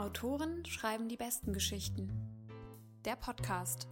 Autoren schreiben die besten Geschichten. Der Podcast.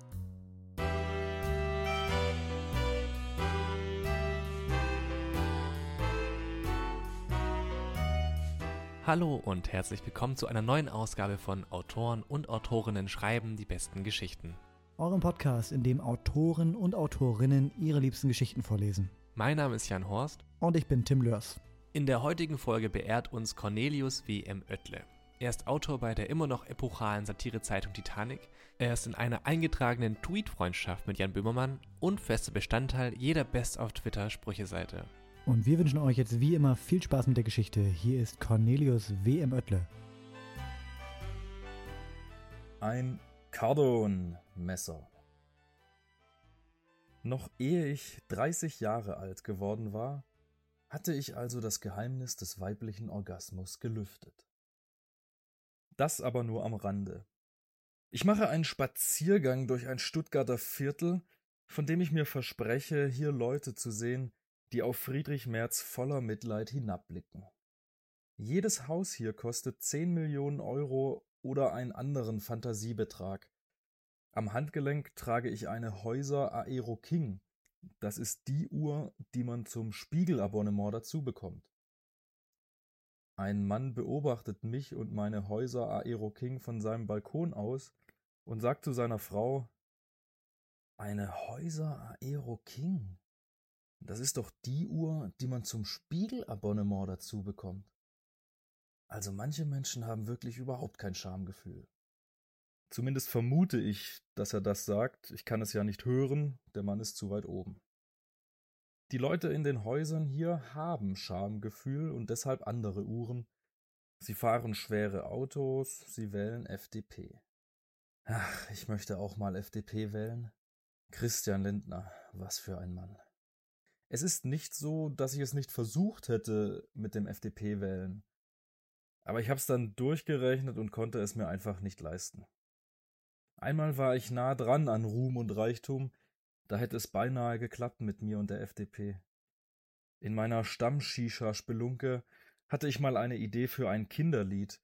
Hallo und herzlich willkommen zu einer neuen Ausgabe von Autoren und Autorinnen schreiben die besten Geschichten. Eurem Podcast, in dem Autoren und Autorinnen ihre liebsten Geschichten vorlesen. Mein Name ist Jan Horst. Und ich bin Tim Lörs. In der heutigen Folge beehrt uns Cornelius W. M. Oettle. Er ist Autor bei der immer noch epochalen Satirezeitung Titanic. Er ist in einer eingetragenen Tweet-Freundschaft mit Jan Böhmermann und fester Bestandteil jeder Best auf Twitter Sprüche-Seite. Und wir wünschen euch jetzt wie immer viel Spaß mit der Geschichte. Hier ist Cornelius W. M. Oettle. Ein Cardon-Messer. Noch ehe ich 30 Jahre alt geworden war, hatte ich also das Geheimnis des weiblichen Orgasmus gelüftet. Das aber nur am Rande. Ich mache einen Spaziergang durch ein Stuttgarter Viertel, von dem ich mir verspreche, hier Leute zu sehen, die auf Friedrich Merz voller Mitleid hinabblicken. Jedes Haus hier kostet 10 Millionen Euro oder einen anderen Fantasiebetrag. Am Handgelenk trage ich eine Häuser Aero King, das ist die Uhr, die man zum Spiegelabonnement dazu bekommt. Ein Mann beobachtet mich und meine Häuser Aero King von seinem Balkon aus und sagt zu seiner Frau, eine Häuser Aero King? Das ist doch die Uhr, die man zum Spiegelabonnement dazu bekommt. Also manche Menschen haben wirklich überhaupt kein Schamgefühl. Zumindest vermute ich, dass er das sagt. Ich kann es ja nicht hören, der Mann ist zu weit oben. Die Leute in den Häusern hier haben Schamgefühl und deshalb andere Uhren. Sie fahren schwere Autos, sie wählen FDP. Ach, ich möchte auch mal FDP wählen. Christian Lindner, was für ein Mann. Es ist nicht so, dass ich es nicht versucht hätte mit dem FDP wählen. Aber ich hab's dann durchgerechnet und konnte es mir einfach nicht leisten. Einmal war ich nah dran an Ruhm und Reichtum, da hätte es beinahe geklappt mit mir und der FDP. In meiner Stammshisha-Spelunke hatte ich mal eine Idee für ein Kinderlied,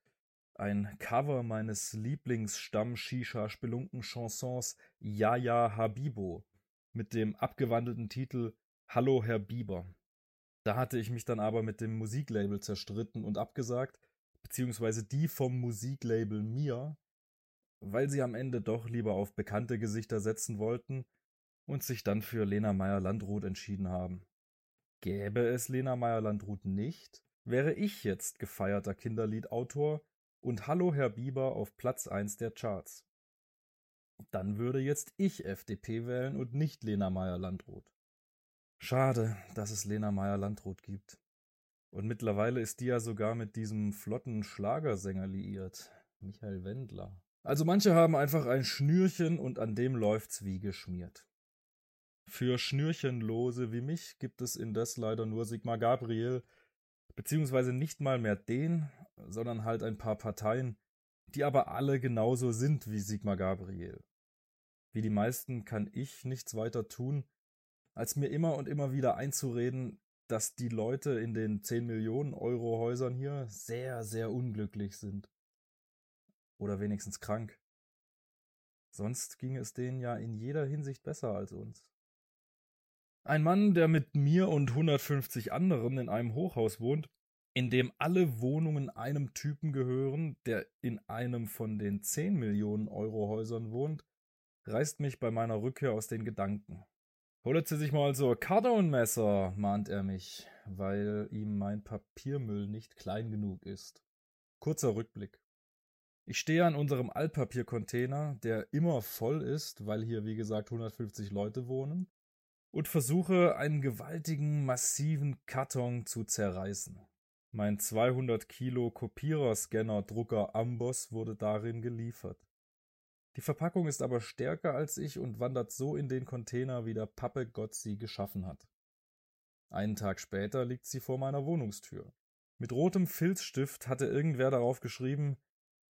ein Cover meines Lieblingsstamm-Shisha-Spelunken-Chansons Ja Habibo mit dem abgewandelten Titel Hallo Herr Bieber. Da hatte ich mich dann aber mit dem Musiklabel zerstritten und abgesagt, beziehungsweise die vom Musiklabel mir, weil sie am Ende doch lieber auf bekannte Gesichter setzen wollten und sich dann für Lena Meyer-Landrut entschieden haben. Gäbe es Lena Meyer-Landrut nicht, wäre ich jetzt gefeierter Kinderliedautor und Hallo Herr Bieber auf Platz 1 der Charts. Dann würde jetzt ich FDP wählen und nicht Lena Meyer-Landrut. Schade, dass es Lena Meyer-Landrut gibt. Und mittlerweile ist die ja sogar mit diesem flotten Schlagersänger liiert, Michael Wendler. Also manche haben einfach ein Schnürchen und an dem läuft's wie geschmiert. Für Schnürchenlose wie mich gibt es indes leider nur Sigmar Gabriel, beziehungsweise nicht mal mehr den, sondern halt ein paar Parteien, die aber alle genauso sind wie Sigmar Gabriel. Wie die meisten kann ich nichts weiter tun, als mir immer und immer wieder einzureden, dass die Leute in den 10 Millionen Euro Häusern hier sehr, sehr unglücklich sind. Oder wenigstens krank. Sonst ginge es denen ja in jeder Hinsicht besser als uns. Ein Mann, der mit mir und 150 anderen in einem Hochhaus wohnt, in dem alle Wohnungen einem Typen gehören, der in einem von den 10 Millionen Euro Häusern wohnt, reißt mich bei meiner Rückkehr aus den Gedanken. Holet Sie sich mal so Cardone-Messer, mahnt er mich, weil ihm mein Papiermüll nicht klein genug ist. Kurzer Rückblick. Ich stehe an unserem Altpapiercontainer, der immer voll ist, weil hier wie gesagt 150 Leute wohnen, und versuche einen gewaltigen, massiven Karton zu zerreißen. Mein 200 Kilo Kopiererscanner-Drucker Amboss wurde darin geliefert. Die Verpackung ist aber stärker als ich und wandert so in den Container, wie der Pappe Gott sie geschaffen hat. Einen Tag später liegt sie vor meiner Wohnungstür. Mit rotem Filzstift hatte irgendwer darauf geschrieben,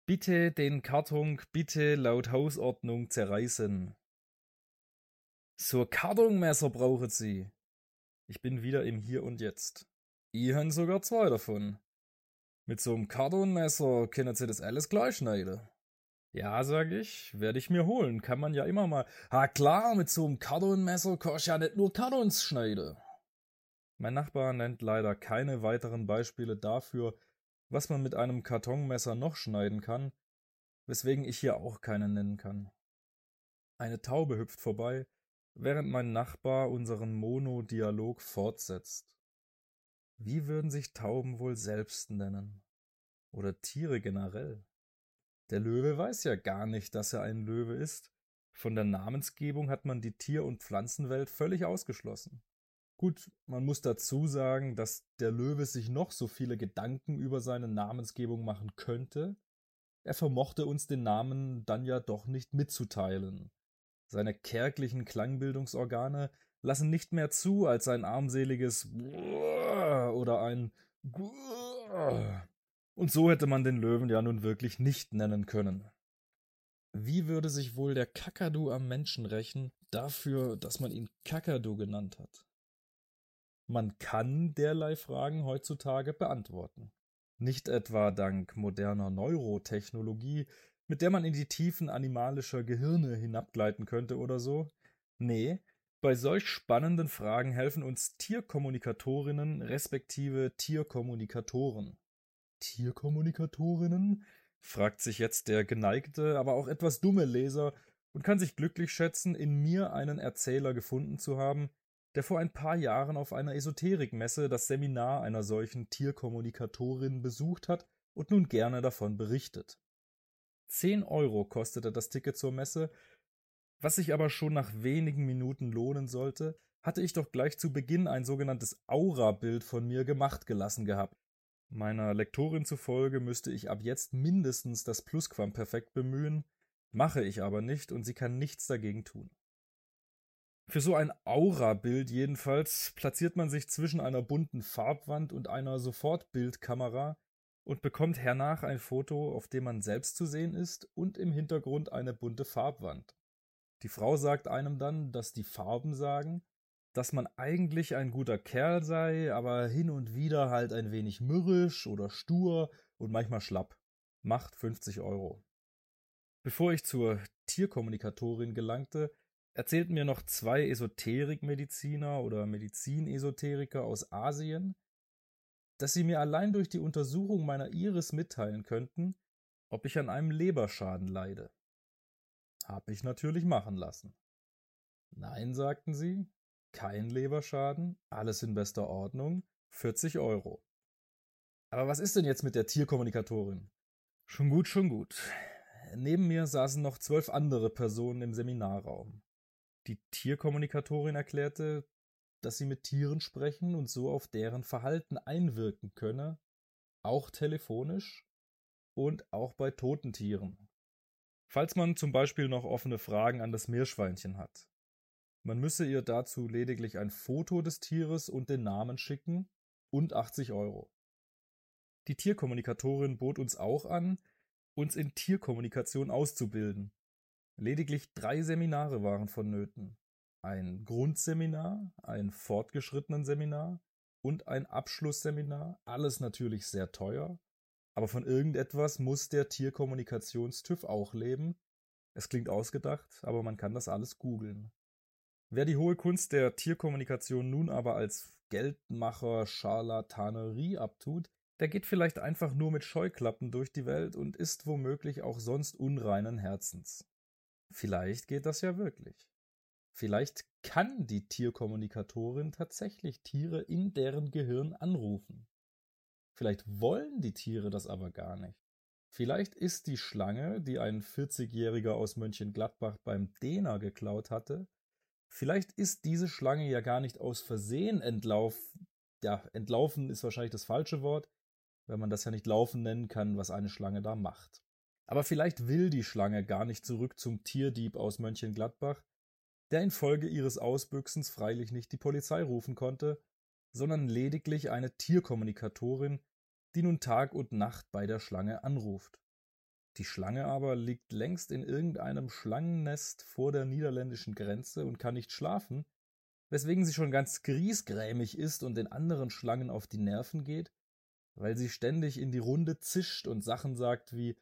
Bitte den Karton bitte laut Hausordnung zerreißen. So Kartonmesser brauchen Sie. Ich bin wieder im Hier und Jetzt. Ich han sogar zwei davon. Mit so einem Kartonmesser können Sie das alles gleich schneiden. Ja, sag ich, werde ich mir holen, kann man ja immer mal. Ha klar, mit so einem Kartonmesser kann ich ja nicht nur Kartons schneiden. Mein Nachbar nennt leider keine weiteren Beispiele dafür, was man mit einem Kartonmesser noch schneiden kann, weswegen ich hier auch keine nennen kann. Eine Taube hüpft vorbei, während mein Nachbar unseren Monodialog fortsetzt. Wie würden sich Tauben wohl selbst nennen? Oder Tiere generell? Der Löwe weiß ja gar nicht, dass er ein Löwe ist. Von der Namensgebung hat man die Tier- und Pflanzenwelt völlig ausgeschlossen. Gut, man muss dazu sagen, dass der Löwe sich noch so viele Gedanken über seine Namensgebung machen könnte. Er vermochte uns den Namen dann ja doch nicht mitzuteilen. Seine kärglichen Klangbildungsorgane lassen nicht mehr zu als ein armseliges oder ein und so hätte man den Löwen ja nun wirklich nicht nennen können. Wie würde sich wohl der Kakadu am Menschen rächen dafür, dass man ihn Kakadu genannt hat? Man kann derlei Fragen heutzutage beantworten. Nicht etwa dank moderner Neurotechnologie, mit der man in die Tiefen animalischer Gehirne hinabgleiten könnte oder so. Nee, bei solch spannenden Fragen helfen uns Tierkommunikatorinnen respektive Tierkommunikatoren. Tierkommunikatorinnen? fragt sich jetzt der geneigte, aber auch etwas dumme Leser und kann sich glücklich schätzen, in mir einen Erzähler gefunden zu haben, der vor ein paar Jahren auf einer Esoterikmesse das Seminar einer solchen Tierkommunikatorin besucht hat und nun gerne davon berichtet. Zehn Euro kostete das Ticket zur Messe, was sich aber schon nach wenigen Minuten lohnen sollte, hatte ich doch gleich zu Beginn ein sogenanntes Aura-Bild von mir gemacht gelassen gehabt. Meiner Lektorin zufolge müsste ich ab jetzt mindestens das Plusquamperfekt bemühen, mache ich aber nicht und sie kann nichts dagegen tun. Für so ein Aura-Bild jedenfalls platziert man sich zwischen einer bunten Farbwand und einer Sofortbildkamera und bekommt hernach ein Foto, auf dem man selbst zu sehen ist und im Hintergrund eine bunte Farbwand. Die Frau sagt einem dann, dass die Farben sagen, dass man eigentlich ein guter Kerl sei, aber hin und wieder halt ein wenig mürrisch oder stur und manchmal schlapp. Macht 50 Euro. Bevor ich zur Tierkommunikatorin gelangte, erzählten mir noch zwei Esoterikmediziner oder Medizinesoteriker aus Asien, dass sie mir allein durch die Untersuchung meiner Iris mitteilen könnten, ob ich an einem Leberschaden leide. Hab ich natürlich machen lassen. Nein, sagten sie, kein Leberschaden, alles in bester Ordnung, 40 Euro. Aber was ist denn jetzt mit der Tierkommunikatorin? Schon gut, schon gut. Neben mir saßen noch zwölf andere Personen im Seminarraum. Die Tierkommunikatorin erklärte, dass sie mit Tieren sprechen und so auf deren Verhalten einwirken könne, auch telefonisch und auch bei toten Tieren. Falls man zum Beispiel noch offene Fragen an das Meerschweinchen hat. Man müsse ihr dazu lediglich ein Foto des Tieres und den Namen schicken und 80 Euro. Die Tierkommunikatorin bot uns auch an, uns in Tierkommunikation auszubilden. Lediglich drei Seminare waren vonnöten. Ein Grundseminar, ein fortgeschrittenen Seminar und ein Abschlussseminar, alles natürlich sehr teuer, aber von irgendetwas muss der Tierkommunikationstüv auch leben. Es klingt ausgedacht, aber man kann das alles googeln. Wer die hohe Kunst der Tierkommunikation nun aber als Geldmacher, Scharlatanerie abtut, der geht vielleicht einfach nur mit Scheuklappen durch die Welt und ist womöglich auch sonst unreinen Herzens. Vielleicht geht das ja wirklich. Vielleicht kann die Tierkommunikatorin tatsächlich Tiere in deren Gehirn anrufen. Vielleicht wollen die Tiere das aber gar nicht. Vielleicht ist die Schlange, die ein 40-Jähriger aus Mönchengladbach beim Dena geklaut hatte, vielleicht ist diese Schlange ja gar nicht aus Versehen entlaufen. Ja, entlaufen ist wahrscheinlich das falsche Wort, weil man das ja nicht laufen nennen kann, was eine Schlange da macht. Aber vielleicht will die Schlange gar nicht zurück zum Tierdieb aus Mönchengladbach, der infolge ihres Ausbüchsens freilich nicht die Polizei rufen konnte, sondern lediglich eine Tierkommunikatorin, die nun Tag und Nacht bei der Schlange anruft. Die Schlange aber liegt längst in irgendeinem Schlangennest vor der niederländischen Grenze und kann nicht schlafen, weswegen sie schon ganz griesgrämig ist und den anderen Schlangen auf die Nerven geht weil sie ständig in die Runde zischt und Sachen sagt wie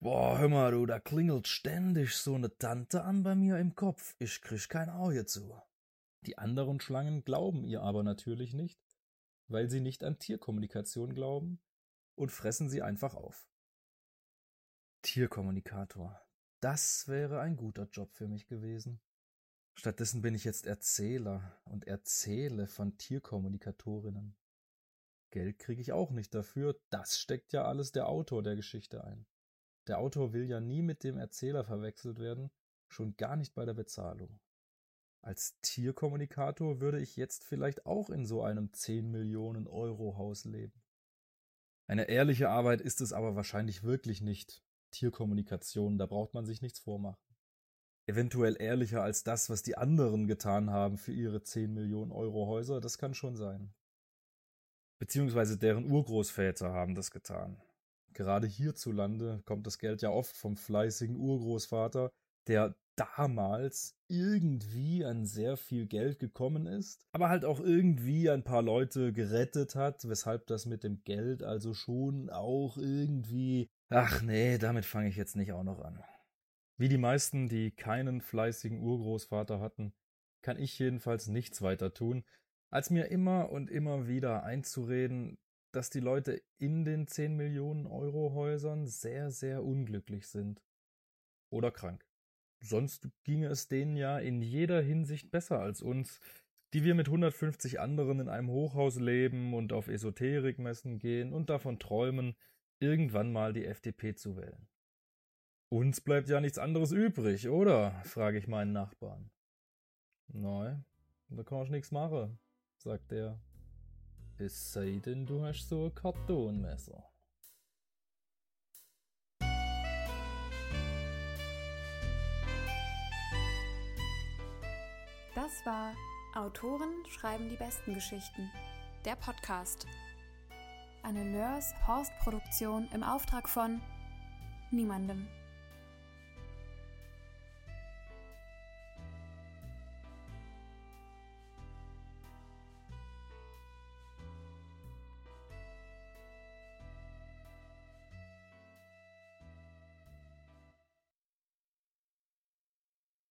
Boah, hör mal, du, da klingelt ständig so eine Tante an bei mir im Kopf. Ich krieg kein Auge zu. Die anderen Schlangen glauben ihr aber natürlich nicht, weil sie nicht an Tierkommunikation glauben und fressen sie einfach auf. Tierkommunikator. Das wäre ein guter Job für mich gewesen. Stattdessen bin ich jetzt Erzähler und erzähle von Tierkommunikatorinnen. Geld kriege ich auch nicht dafür, das steckt ja alles der Autor der Geschichte ein. Der Autor will ja nie mit dem Erzähler verwechselt werden, schon gar nicht bei der Bezahlung. Als Tierkommunikator würde ich jetzt vielleicht auch in so einem 10 Millionen Euro Haus leben. Eine ehrliche Arbeit ist es aber wahrscheinlich wirklich nicht. Tierkommunikation, da braucht man sich nichts vormachen. Eventuell ehrlicher als das, was die anderen getan haben für ihre 10 Millionen Euro Häuser, das kann schon sein. Beziehungsweise deren Urgroßväter haben das getan. Gerade hierzulande kommt das Geld ja oft vom fleißigen Urgroßvater, der damals irgendwie an sehr viel Geld gekommen ist, aber halt auch irgendwie ein paar Leute gerettet hat, weshalb das mit dem Geld also schon auch irgendwie. Ach nee, damit fange ich jetzt nicht auch noch an. Wie die meisten, die keinen fleißigen Urgroßvater hatten, kann ich jedenfalls nichts weiter tun, als mir immer und immer wieder einzureden, dass die Leute in den 10 Millionen Euro Häusern sehr, sehr unglücklich sind. Oder krank. Sonst ginge es denen ja in jeder Hinsicht besser als uns, die wir mit 150 anderen in einem Hochhaus leben und auf Esoterikmessen gehen und davon träumen, irgendwann mal die FDP zu wählen. Uns bleibt ja nichts anderes übrig, oder? frage ich meinen Nachbarn. Nein, da kannst du nichts machen, sagt er es sei denn, du hast so ein Kartonmesser. Das war Autoren schreiben die besten Geschichten. Der Podcast. Eine Lörs Horst Produktion im Auftrag von niemandem.